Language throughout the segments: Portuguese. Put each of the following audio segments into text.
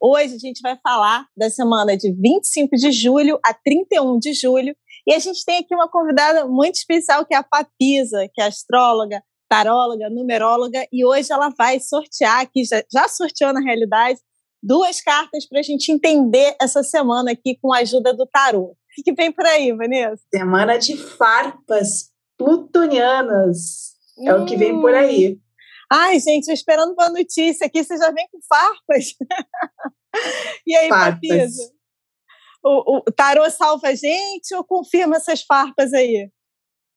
Hoje a gente vai falar da semana de 25 de julho a 31 de julho. E a gente tem aqui uma convidada muito especial, que é a Papisa, que é astróloga, taróloga, numeróloga. E hoje ela vai sortear aqui, já, já sorteou na realidade, duas cartas para a gente entender essa semana aqui com a ajuda do tarô. O que, que vem por aí, Vanessa? Semana de farpas plutonianas. É hum. o que vem por aí. Ai, gente, esperando uma notícia aqui, você já vem com farpas. e aí, Papisa? O, o tarô salva a gente ou confirma essas farpas aí?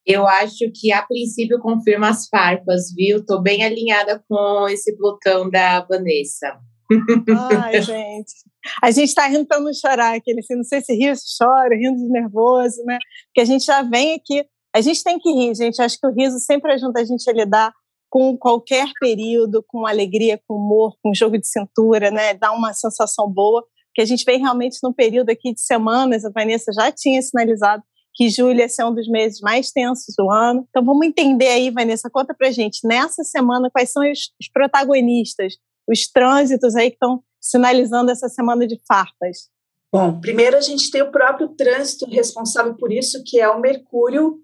Eu acho que a princípio confirma as farpas, viu? Tô bem alinhada com esse Plutão da Vanessa. Ai, gente. A gente tá rindo para não chorar, aquele assim, não sei se ri ou se chora, rindo de nervoso, né? Porque a gente já vem aqui. A gente tem que rir, gente. Acho que o riso sempre ajuda a gente a lidar com qualquer período, com alegria, com humor, com jogo de cintura, né? Dá uma sensação boa, que a gente vem realmente num período aqui de semanas, a Vanessa já tinha sinalizado que julho ia ser um dos meses mais tensos do ano. Então vamos entender aí, Vanessa, conta pra gente, nessa semana, quais são os, os protagonistas, os trânsitos aí que estão sinalizando essa semana de farpas? Bom, primeiro a gente tem o próprio trânsito responsável por isso, que é o Mercúrio,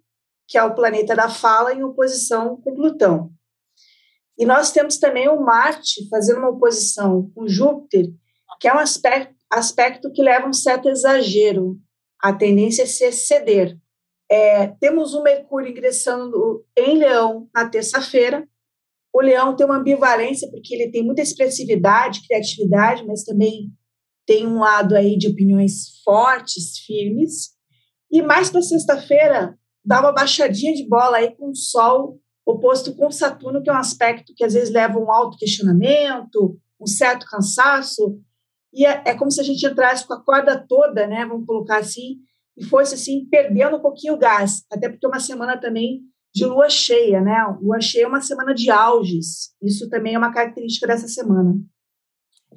que é o planeta da fala, em oposição com Plutão. E nós temos também o Marte fazendo uma oposição com Júpiter, que é um aspecto, aspecto que leva um certo exagero. A tendência é se exceder. É, temos o Mercúrio ingressando em Leão na terça-feira. O Leão tem uma ambivalência, porque ele tem muita expressividade, criatividade, mas também tem um lado aí de opiniões fortes, firmes. E mais para sexta-feira, dá uma baixadinha de bola aí com o Sol oposto com Saturno, que é um aspecto que às vezes leva um alto questionamento, um certo cansaço, e é, é, como se a gente entrasse com a corda toda, né, vamos colocar assim, e fosse assim, perdendo um pouquinho o gás, até porque é uma semana também de lua cheia, né, lua cheia é uma semana de auges, isso também é uma característica dessa semana.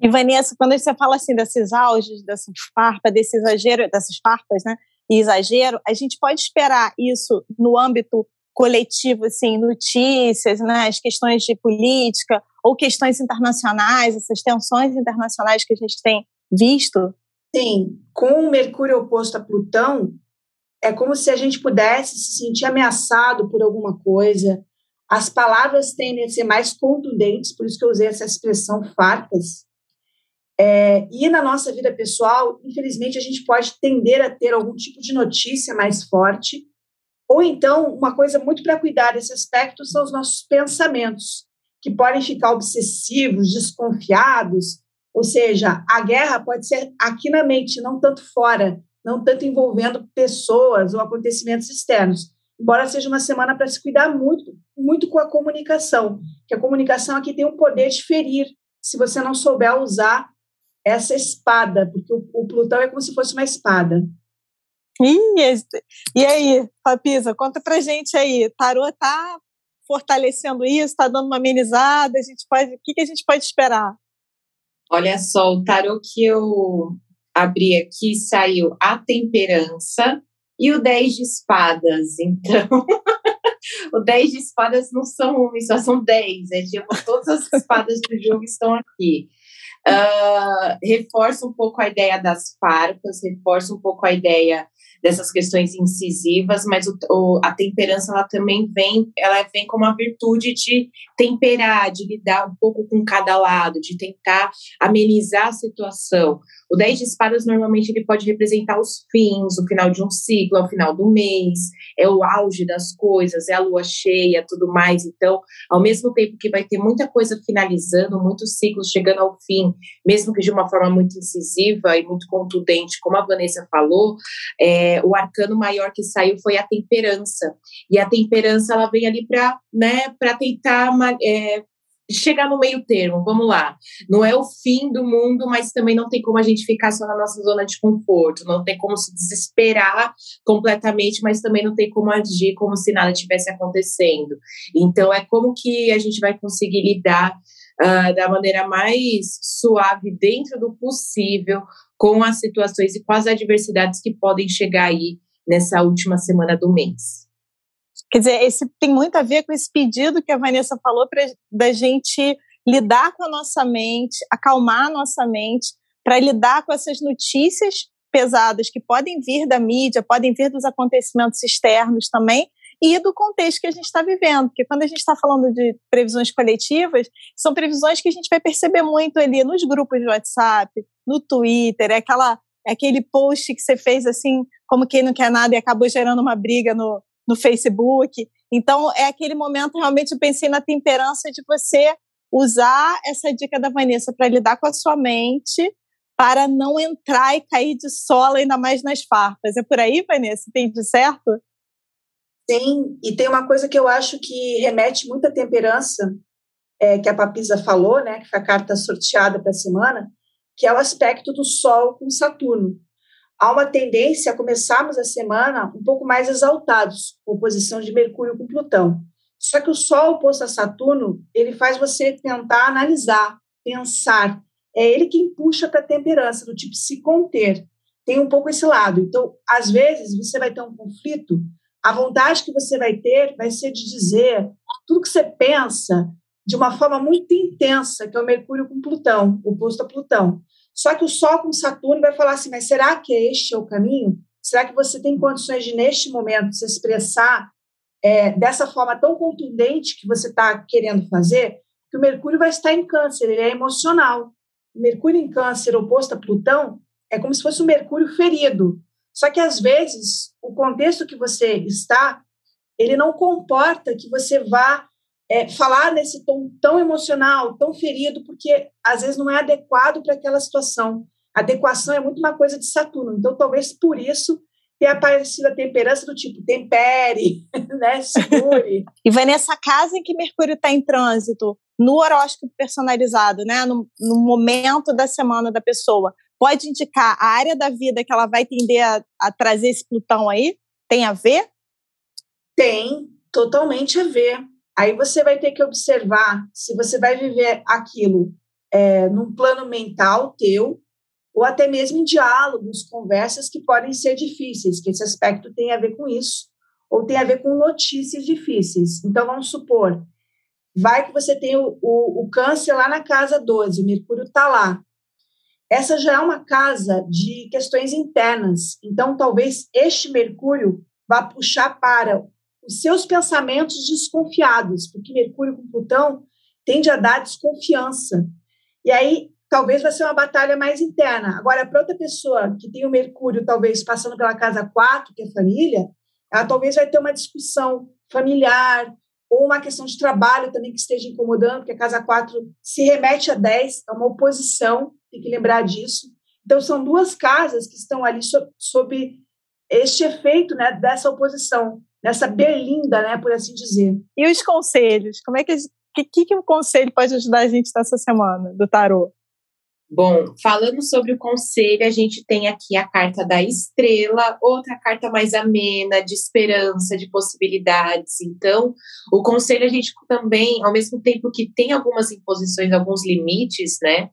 E Vanessa, quando você fala assim desses auges, dessas farpas, desse exagero, dessas farpas, né, e exagero, a gente pode esperar isso no âmbito coletivo, assim, notícias, né, as questões de política ou questões internacionais, essas tensões internacionais que a gente tem visto? Sim, com o Mercúrio oposto a Plutão, é como se a gente pudesse se sentir ameaçado por alguma coisa. As palavras tendem a ser mais contundentes, por isso que eu usei essa expressão farpas. É, e na nossa vida pessoal, infelizmente, a gente pode tender a ter algum tipo de notícia mais forte ou então, uma coisa muito para cuidar desse aspecto são os nossos pensamentos, que podem ficar obsessivos, desconfiados. Ou seja, a guerra pode ser aqui na mente, não tanto fora, não tanto envolvendo pessoas ou acontecimentos externos. Embora seja uma semana para se cuidar muito, muito com a comunicação, que a comunicação aqui tem o poder de ferir, se você não souber usar essa espada, porque o, o Plutão é como se fosse uma espada. E, e aí, Papisa, conta pra gente aí. Tarô tá fortalecendo isso, tá dando uma amenizada, a gente pode, o que, que a gente pode esperar? Olha só, o tarô que eu abri aqui saiu a temperança e o 10 de espadas. Então, o 10 de espadas não são uma, só são 10. É tipo, todas as espadas do jogo estão aqui. Uh, reforça um pouco a ideia das farpas, reforça um pouco a ideia dessas questões incisivas, mas o, o, a temperança ela também vem, ela vem como a virtude de temperar, de lidar um pouco com cada lado, de tentar amenizar a situação. O 10 de espadas normalmente ele pode representar os fins, o final de um ciclo, o final do mês, é o auge das coisas, é a lua cheia, tudo mais. Então, ao mesmo tempo que vai ter muita coisa finalizando, muitos ciclos chegando ao fim, mesmo que de uma forma muito incisiva e muito contundente, como a Vanessa falou, é, é, o arcano maior que saiu foi a temperança. E a temperança ela vem ali para né, tentar é, chegar no meio termo, vamos lá. Não é o fim do mundo, mas também não tem como a gente ficar só na nossa zona de conforto, não tem como se desesperar completamente, mas também não tem como agir como se nada tivesse acontecendo. Então, é como que a gente vai conseguir lidar uh, da maneira mais suave, dentro do possível, com as situações e com as adversidades que podem chegar aí nessa última semana do mês. Quer dizer, esse tem muito a ver com esse pedido que a Vanessa falou para da gente lidar com a nossa mente, acalmar a nossa mente, para lidar com essas notícias pesadas que podem vir da mídia, podem vir dos acontecimentos externos também, e do contexto que a gente está vivendo. Porque quando a gente está falando de previsões coletivas, são previsões que a gente vai perceber muito ali nos grupos de WhatsApp, no Twitter, é, aquela, é aquele post que você fez assim, como quem não quer nada e acabou gerando uma briga no, no Facebook. Então, é aquele momento, realmente, eu pensei na temperança de você usar essa dica da Vanessa para lidar com a sua mente, para não entrar e cair de sola ainda mais nas farpas. É por aí, Vanessa? Entendi certo? Sim, e tem uma coisa que eu acho que remete muito à temperança, é, que a Papisa falou, né, que foi a carta sorteada para a semana, que é o aspecto do Sol com Saturno há uma tendência a começarmos a semana um pouco mais exaltados, com oposição de Mercúrio com Plutão. Só que o Sol oposto a Saturno, ele faz você tentar analisar, pensar. É ele que puxa para a temperança, do tipo se conter. Tem um pouco esse lado. Então, às vezes, você vai ter um conflito, a vontade que você vai ter vai ser de dizer tudo que você pensa de uma forma muito intensa, que é o Mercúrio com Plutão, oposto a Plutão. Só que o Sol com Saturno vai falar assim: mas será que este é o caminho? Será que você tem condições de, neste momento, se expressar é, dessa forma tão contundente que você está querendo fazer? Que o Mercúrio vai estar em Câncer, ele é emocional. O Mercúrio em Câncer, oposto a Plutão, é como se fosse um Mercúrio ferido. Só que, às vezes, o contexto que você está, ele não comporta que você vá é, falar nesse tom tão emocional, tão ferido, porque às vezes não é adequado para aquela situação. adequação é muito uma coisa de Saturno. Então, talvez por isso tenha aparecido a temperança do tipo tempere, né? Segure. e vai nessa casa em que Mercúrio está em trânsito, no horóscopo personalizado, né? No, no, momento da semana da pessoa. Pode indicar a área da vida que ela vai tender a, a trazer esse Plutão aí? Tem a ver? Tem, totalmente a ver. Aí você vai ter que observar se você vai viver aquilo é, num plano mental teu, ou até mesmo em diálogos, conversas que podem ser difíceis, que esse aspecto tem a ver com isso, ou tem a ver com notícias difíceis. Então, vamos supor, vai que você tem o, o, o câncer lá na casa 12, o Mercúrio está lá. Essa já é uma casa de questões internas. Então, talvez este Mercúrio vá puxar para os seus pensamentos desconfiados, porque Mercúrio com Plutão tende a dar desconfiança. E aí, talvez vai ser uma batalha mais interna. Agora, para outra pessoa que tem o Mercúrio, talvez passando pela casa 4, que é família, ela talvez vai ter uma discussão familiar ou uma questão de trabalho também que esteja incomodando, porque a casa 4 se remete a 10, é uma oposição, tem que lembrar disso. Então, são duas casas que estão ali sob, sob este efeito né, dessa oposição nessa berlinda, né, por assim dizer. E os conselhos? Como é que que, que, que o conselho pode ajudar a gente nessa semana do tarô? Bom, falando sobre o conselho, a gente tem aqui a carta da estrela, outra carta mais amena, de esperança, de possibilidades. Então, o conselho a gente também, ao mesmo tempo que tem algumas imposições, alguns limites, né?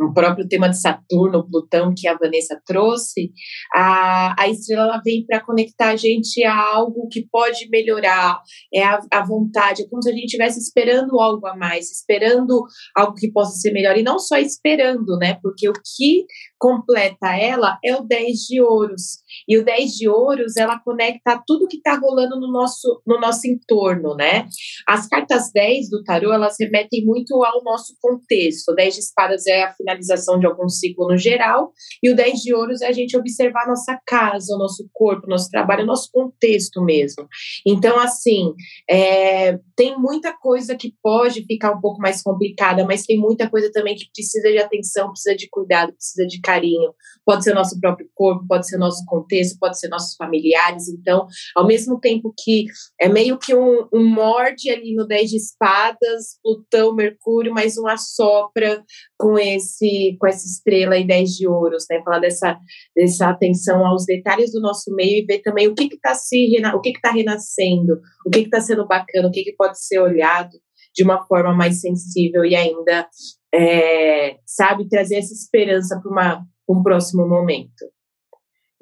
O próprio tema de Saturno, Plutão, que a Vanessa trouxe, a, a estrela ela vem para conectar a gente a algo que pode melhorar, é a, a vontade, é como se a gente estivesse esperando algo a mais, esperando algo que possa ser melhor, e não só esperando, né? Porque o que completa ela é o 10 de ouros. E o 10 de ouros, ela conecta tudo que está rolando no nosso, no nosso entorno, né? As cartas 10 do tarô, elas remetem muito ao nosso contexto. O 10 de espadas é a finalização de algum ciclo no geral, e o 10 de ouros é a gente observar a nossa casa, o nosso corpo, o nosso trabalho, o nosso contexto mesmo. Então, assim, é, tem muita coisa que pode ficar um pouco mais complicada, mas tem muita coisa também que precisa de atenção precisa de cuidado, precisa de carinho. Pode ser nosso próprio corpo, pode ser nosso contexto, pode ser nossos familiares. Então, ao mesmo tempo que é meio que um, um morde ali no 10 de espadas, Plutão, Mercúrio, mas um assopra com esse com essa estrela e 10 de ouros, né? Falar dessa, dessa atenção aos detalhes do nosso meio e ver também o que está se o que está renascendo, o que está sendo bacana, o que, que pode ser olhado de uma forma mais sensível e ainda, é, sabe, trazer essa esperança para um próximo momento.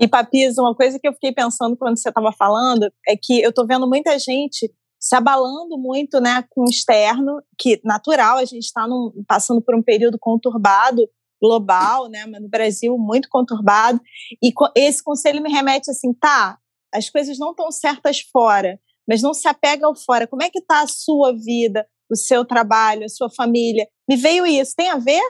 E, Papis, uma coisa que eu fiquei pensando quando você estava falando é que eu estou vendo muita gente se abalando muito né, com o externo, que natural, a gente está passando por um período conturbado global, né, mas no Brasil muito conturbado, e esse conselho me remete assim, tá, as coisas não estão certas fora, mas não se apega ao fora. Como é que está a sua vida, o seu trabalho, a sua família? Me veio isso. Tem a ver?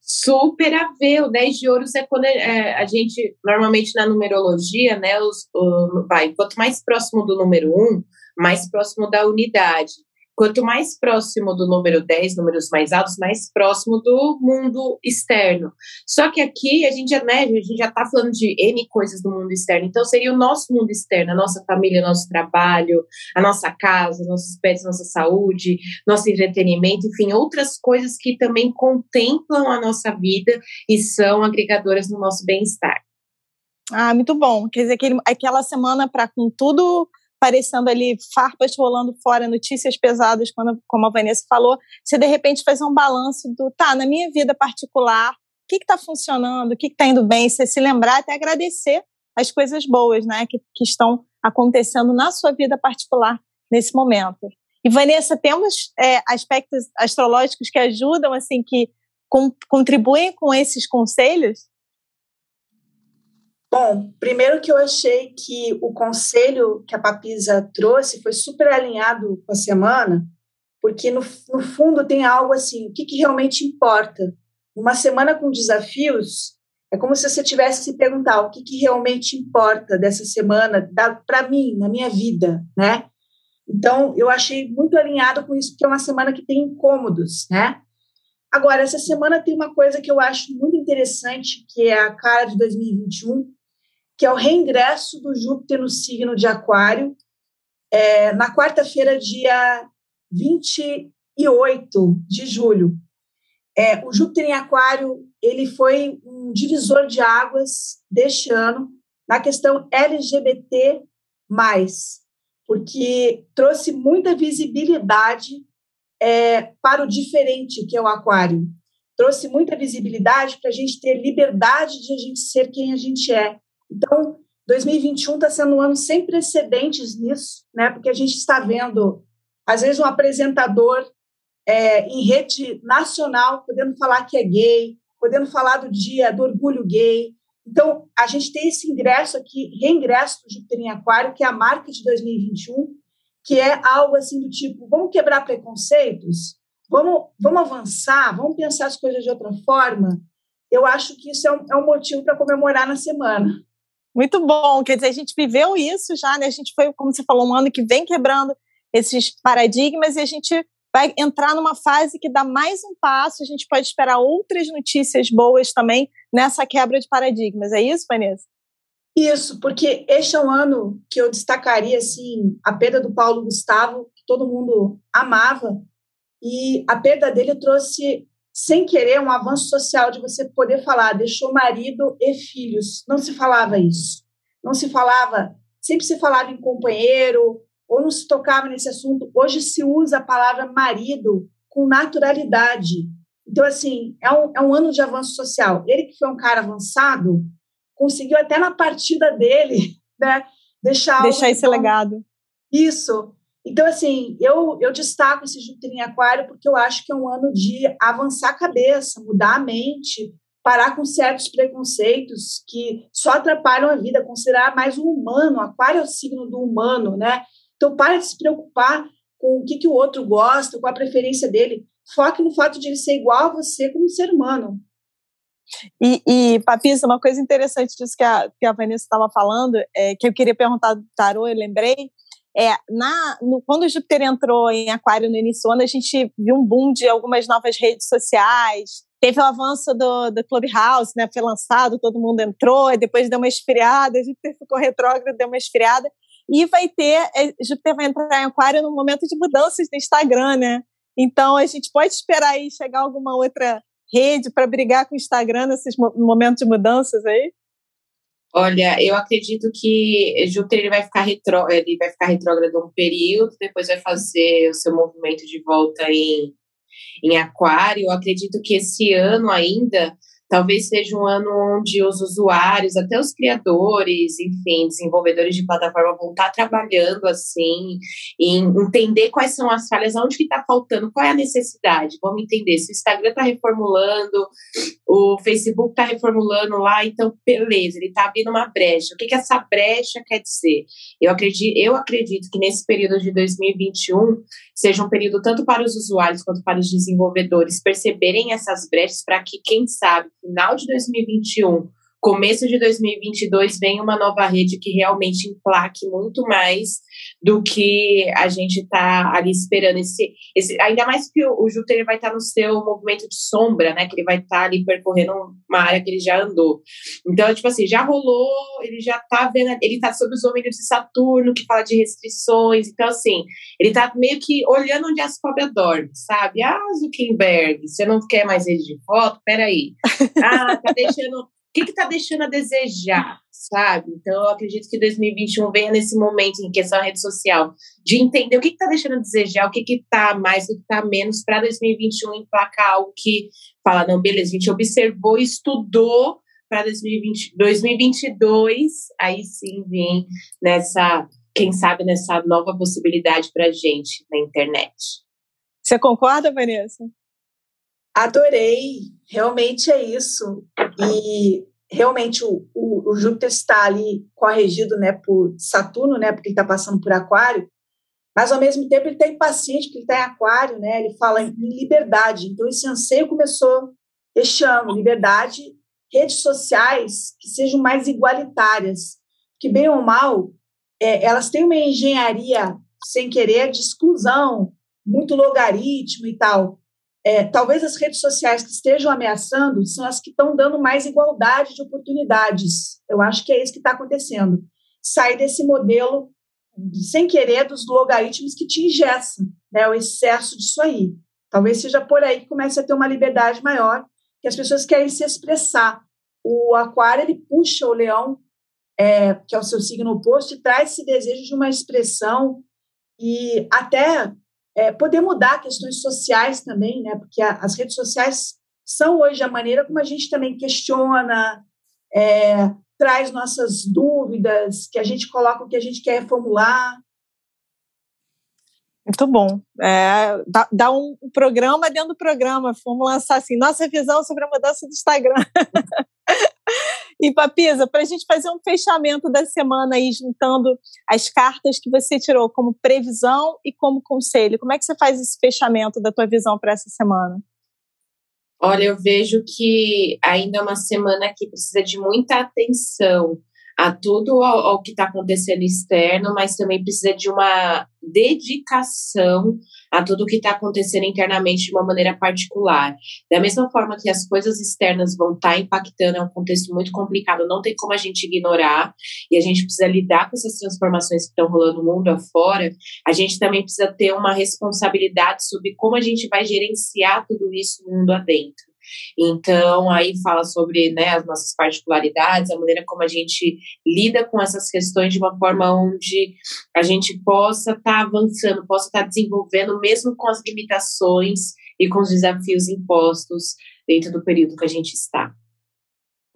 Super a ver. O 10 de ouros é quando é, a gente, normalmente na numerologia, né, os, o, vai, quanto mais próximo do número 1, um, mais próximo da unidade. Quanto mais próximo do número 10, números mais altos, mais próximo do mundo externo. Só que aqui a gente já né, a gente já está falando de N coisas do mundo externo. Então seria o nosso mundo externo, a nossa família, nosso trabalho, a nossa casa, nossos pets, nossa saúde, nosso entretenimento, enfim, outras coisas que também contemplam a nossa vida e são agregadoras no nosso bem-estar. Ah, muito bom. Quer dizer, aquele, aquela semana para com tudo parecendo ali farpas rolando fora, notícias pesadas, quando, como a Vanessa falou, você de repente faz um balanço do, tá, na minha vida particular, o que está funcionando, o que está indo bem, você se lembrar até agradecer as coisas boas, né, que, que estão acontecendo na sua vida particular nesse momento. E Vanessa, temos é, aspectos astrológicos que ajudam, assim, que com, contribuem com esses conselhos? Bom, primeiro que eu achei que o conselho que a Papisa trouxe foi super alinhado com a semana, porque no, no fundo tem algo assim, o que, que realmente importa? Uma semana com desafios, é como se você tivesse se perguntar o que, que realmente importa dessa semana para mim, na minha vida, né? Então, eu achei muito alinhado com isso, porque é uma semana que tem incômodos, né? Agora, essa semana tem uma coisa que eu acho muito interessante, que é a cara de 2021, que é o reingresso do Júpiter no signo de Aquário, é, na quarta-feira, dia 28 de julho. É, o Júpiter em Aquário ele foi um divisor de águas deste ano na questão LGBT+, porque trouxe muita visibilidade é, para o diferente, que é o Aquário. Trouxe muita visibilidade para a gente ter liberdade de a gente ser quem a gente é. Então, 2021 está sendo um ano sem precedentes nisso, né? Porque a gente está vendo, às vezes, um apresentador é, em rede nacional podendo falar que é gay, podendo falar do dia do orgulho gay. Então, a gente tem esse ingresso aqui, reingresso do Júpiter em Aquário, que é a marca de 2021, que é algo assim do tipo: vamos quebrar preconceitos, vamos, vamos avançar, vamos pensar as coisas de outra forma. Eu acho que isso é um, é um motivo para comemorar na semana. Muito bom, quer dizer, a gente viveu isso já, né? A gente foi, como você falou, um ano que vem quebrando esses paradigmas e a gente vai entrar numa fase que dá mais um passo, a gente pode esperar outras notícias boas também nessa quebra de paradigmas. É isso, Vanessa? Isso, porque este é um ano que eu destacaria assim, a perda do Paulo Gustavo, que todo mundo amava, e a perda dele trouxe sem querer, um avanço social de você poder falar, deixou marido e filhos. Não se falava isso. Não se falava, sempre se falava em companheiro, ou não se tocava nesse assunto. Hoje se usa a palavra marido com naturalidade. Então, assim, é um, é um ano de avanço social. Ele, que foi um cara avançado, conseguiu até na partida dele, né, deixar. Deixar esse legado. Isso. Então, assim, eu, eu destaco esse Júpiter em Aquário porque eu acho que é um ano de avançar a cabeça, mudar a mente, parar com certos preconceitos que só atrapalham a vida, considerar mais o humano. Aquário é o signo do humano, né? Então, para de se preocupar com o que, que o outro gosta, com a preferência dele. Foque no fato de ele ser igual a você como ser humano. E, e Papisa, uma coisa interessante disso que a, que a Vanessa estava falando, é, que eu queria perguntar do tarô, eu lembrei, é, na, no, quando o Júpiter entrou em Aquário no início do ano, a gente viu um boom de algumas novas redes sociais, teve o avanço do, do Clubhouse, né? Foi lançado, todo mundo entrou, e depois deu uma esfriada, Júpiter ficou retrógrado, deu uma esfriada. E vai ter, é, Júpiter vai entrar em aquário no momento de mudanças no Instagram, né? Então a gente pode esperar aí chegar alguma outra rede para brigar com o Instagram nesses momentos de mudanças aí? Olha, eu acredito que Júpiter ele vai ficar retró, ele vai ficar retrógrado um período, depois vai fazer o seu movimento de volta em, em Aquário. Eu acredito que esse ano ainda talvez seja um ano onde os usuários, até os criadores, enfim, desenvolvedores de plataforma vão estar trabalhando assim, em entender quais são as falhas, onde que está faltando, qual é a necessidade. Vamos entender se o Instagram está reformulando, o Facebook está reformulando lá, então beleza, ele está abrindo uma brecha. O que, que essa brecha quer dizer? Eu acredito, eu acredito que nesse período de 2021 seja um período tanto para os usuários quanto para os desenvolvedores perceberem essas brechas para que, quem sabe, final de 2021 começo de 2022 vem uma nova rede que realmente emplaque muito mais do que a gente está ali esperando. Esse, esse, ainda mais que o, o Júpiter vai estar tá no seu movimento de sombra, né? Que ele vai estar tá ali percorrendo uma área que ele já andou. Então, tipo assim, já rolou, ele já está vendo, ele está sob os domínios de Saturno, que fala de restrições. Então, assim, ele está meio que olhando onde as cobras dormem, sabe? Ah, Zuckerberg, você não quer mais rede de foto? Peraí. Ah, tá deixando que está deixando a desejar, sabe? Então, eu acredito que 2021 venha nesse momento em questão da rede social, de entender o que está deixando a desejar, o que está mais, o que está menos, para 2021 emplacar algo que fala, não, beleza, a gente observou, estudou para 2020, 2022, aí sim vem nessa, quem sabe, nessa nova possibilidade para a gente na internet. Você concorda, Vanessa? Adorei, realmente é isso. E realmente o, o, o Júpiter está ali corrigido né, por Saturno, né, porque ele está passando por Aquário, mas ao mesmo tempo ele está impaciente, porque ele está em Aquário, né, ele fala em liberdade. Então esse anseio começou este ano, liberdade, redes sociais que sejam mais igualitárias, que bem ou mal, é, elas têm uma engenharia sem querer de exclusão, muito logaritmo e tal é, talvez as redes sociais que estejam ameaçando são as que estão dando mais igualdade de oportunidades. Eu acho que é isso que está acontecendo. Sair desse modelo, sem querer, dos logaritmos que te ingessam, né, o excesso disso aí. Talvez seja por aí que comece a ter uma liberdade maior, que as pessoas querem se expressar. O aquário, ele puxa o leão, é, que é o seu signo oposto, e traz esse desejo de uma expressão e até é, poder mudar questões sociais também, né? Porque a, as redes sociais são hoje a maneira como a gente também questiona, é, traz nossas dúvidas, que a gente coloca o que a gente quer formular. Muito bom. É, dá, dá, um programa dentro do programa. Vamos lançar assim, nossa visão sobre a mudança do Instagram. E, Papisa, para a gente fazer um fechamento da semana aí, juntando as cartas que você tirou como previsão e como conselho, como é que você faz esse fechamento da tua visão para essa semana? Olha, eu vejo que ainda é uma semana que precisa de muita atenção a tudo ao, ao que está acontecendo externo, mas também precisa de uma dedicação a tudo o que está acontecendo internamente de uma maneira particular. Da mesma forma que as coisas externas vão estar tá impactando, é um contexto muito complicado, não tem como a gente ignorar, e a gente precisa lidar com essas transformações que estão rolando no mundo afora, a gente também precisa ter uma responsabilidade sobre como a gente vai gerenciar tudo isso no mundo adentro. Então, aí fala sobre né, as nossas particularidades, a maneira como a gente lida com essas questões de uma forma onde a gente possa estar tá avançando, possa estar tá desenvolvendo, mesmo com as limitações e com os desafios impostos dentro do período que a gente está.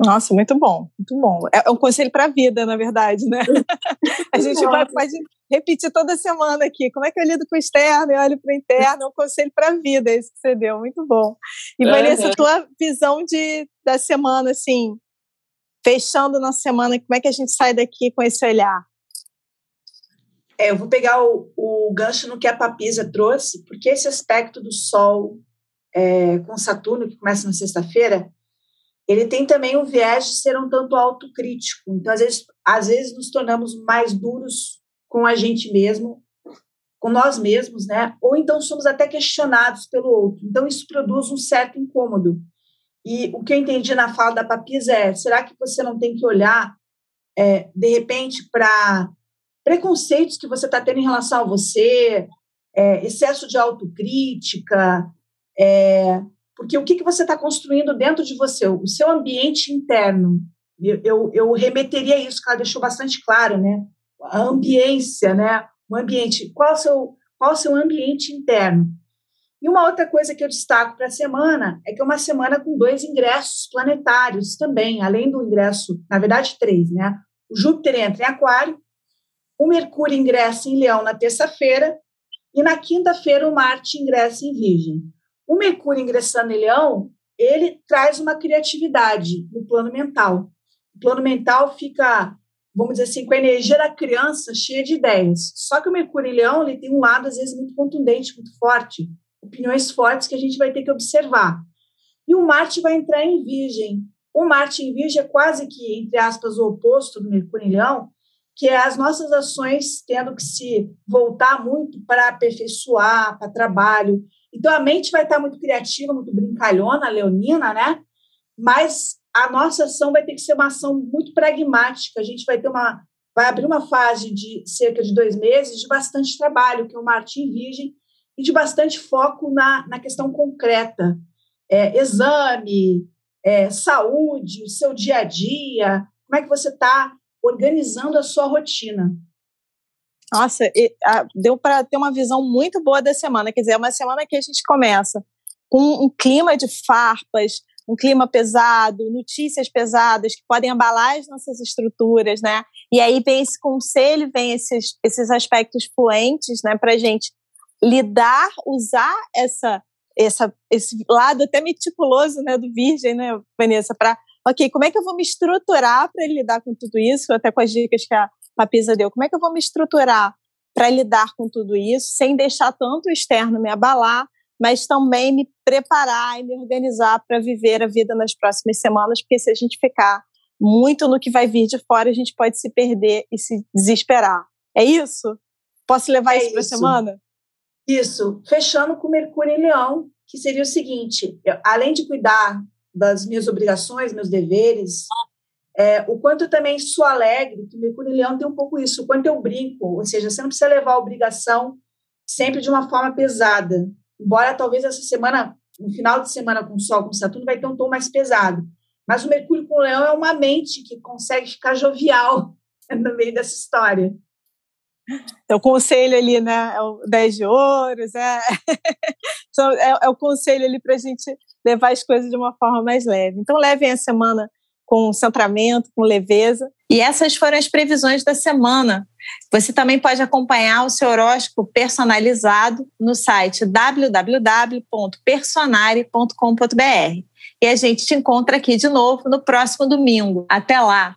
Nossa, muito bom, muito bom. É um conselho para a vida, na verdade, né? a gente vai, pode repetir toda semana aqui. Como é que eu lido com o externo e olho para o interno? É um conselho para a vida, esse que você deu, muito bom. E, Vanessa, uhum. tua visão de, da semana, assim, fechando na semana, como é que a gente sai daqui com esse olhar? É, eu vou pegar o, o gancho no que a Papisa trouxe, porque esse aspecto do Sol é, com Saturno, que começa na sexta-feira, ele tem também o viés de ser um tanto autocrítico. Então, às vezes, às vezes nos tornamos mais duros com a gente mesmo, com nós mesmos, né? Ou então somos até questionados pelo outro. Então, isso produz um certo incômodo. E o que eu entendi na fala da Papisa é: será que você não tem que olhar, é, de repente, para preconceitos que você está tendo em relação a você, é, excesso de autocrítica, é, porque o que, que você está construindo dentro de você, o seu ambiente interno. Eu, eu, eu remeteria isso, que ela deixou bastante claro, né? A ambiência, né? O ambiente. Qual o seu, qual o seu ambiente interno? E uma outra coisa que eu destaco para a semana é que é uma semana com dois ingressos planetários também, além do ingresso, na verdade, três, né? O Júpiter entra em Aquário, o Mercúrio ingressa em Leão na terça-feira e na quinta-feira o Marte ingressa em Virgem. O Mercúrio ingressando em Leão, ele traz uma criatividade no plano mental. O plano mental fica, vamos dizer assim, com a energia da criança cheia de ideias. Só que o Mercúrio em Leão, ele tem um lado às vezes muito contundente, muito forte, opiniões fortes que a gente vai ter que observar. E o Marte vai entrar em Virgem. O Marte em Virgem é quase que, entre aspas, o oposto do Mercúrio em Leão, que é as nossas ações tendo que se voltar muito para aperfeiçoar, para trabalho. Então, a mente vai estar muito criativa, muito brincalhona, leonina, né? Mas a nossa ação vai ter que ser uma ação muito pragmática. A gente vai ter uma, vai abrir uma fase de cerca de dois meses de bastante trabalho, que é o Martim Virgem, e de bastante foco na, na questão concreta. É, exame, é, saúde, o seu dia a dia, como é que você está organizando a sua rotina. Nossa, deu para ter uma visão muito boa da semana. Quer dizer, é uma semana que a gente começa com um clima de farpas, um clima pesado, notícias pesadas que podem abalar as nossas estruturas, né? E aí vem esse conselho, vem esses, esses aspectos fluentes, né, para gente lidar, usar essa, essa, esse lado até meticuloso, né, do Virgem, né, Vanessa, para ok, como é que eu vou me estruturar para lidar com tudo isso, até com as dicas que a Papisa deu, como é que eu vou me estruturar para lidar com tudo isso, sem deixar tanto o externo me abalar, mas também me preparar e me organizar para viver a vida nas próximas semanas, porque se a gente ficar muito no que vai vir de fora, a gente pode se perder e se desesperar. É isso? Posso levar é isso para a semana? Isso. Fechando com Mercúrio em Leão, que seria o seguinte: eu, além de cuidar das minhas obrigações, meus deveres, é, o quanto eu também sou alegre, que Mercúrio e Leão tem um pouco isso, o quanto eu brinco, ou seja, você não precisa levar a obrigação sempre de uma forma pesada. Embora talvez essa semana, no final de semana com Sol, com Saturno, vai ter um tom mais pesado. Mas o Mercúrio com o Leão é uma mente que consegue ficar jovial no meio dessa história. Então, o conselho ali, né? É o 10 de ouros, é, então, é, é o conselho ali para a gente levar as coisas de uma forma mais leve. Então, levem a semana com centramento, com leveza. E essas foram as previsões da semana. Você também pode acompanhar o seu horóscopo personalizado no site www.personare.com.br. E a gente te encontra aqui de novo no próximo domingo. Até lá!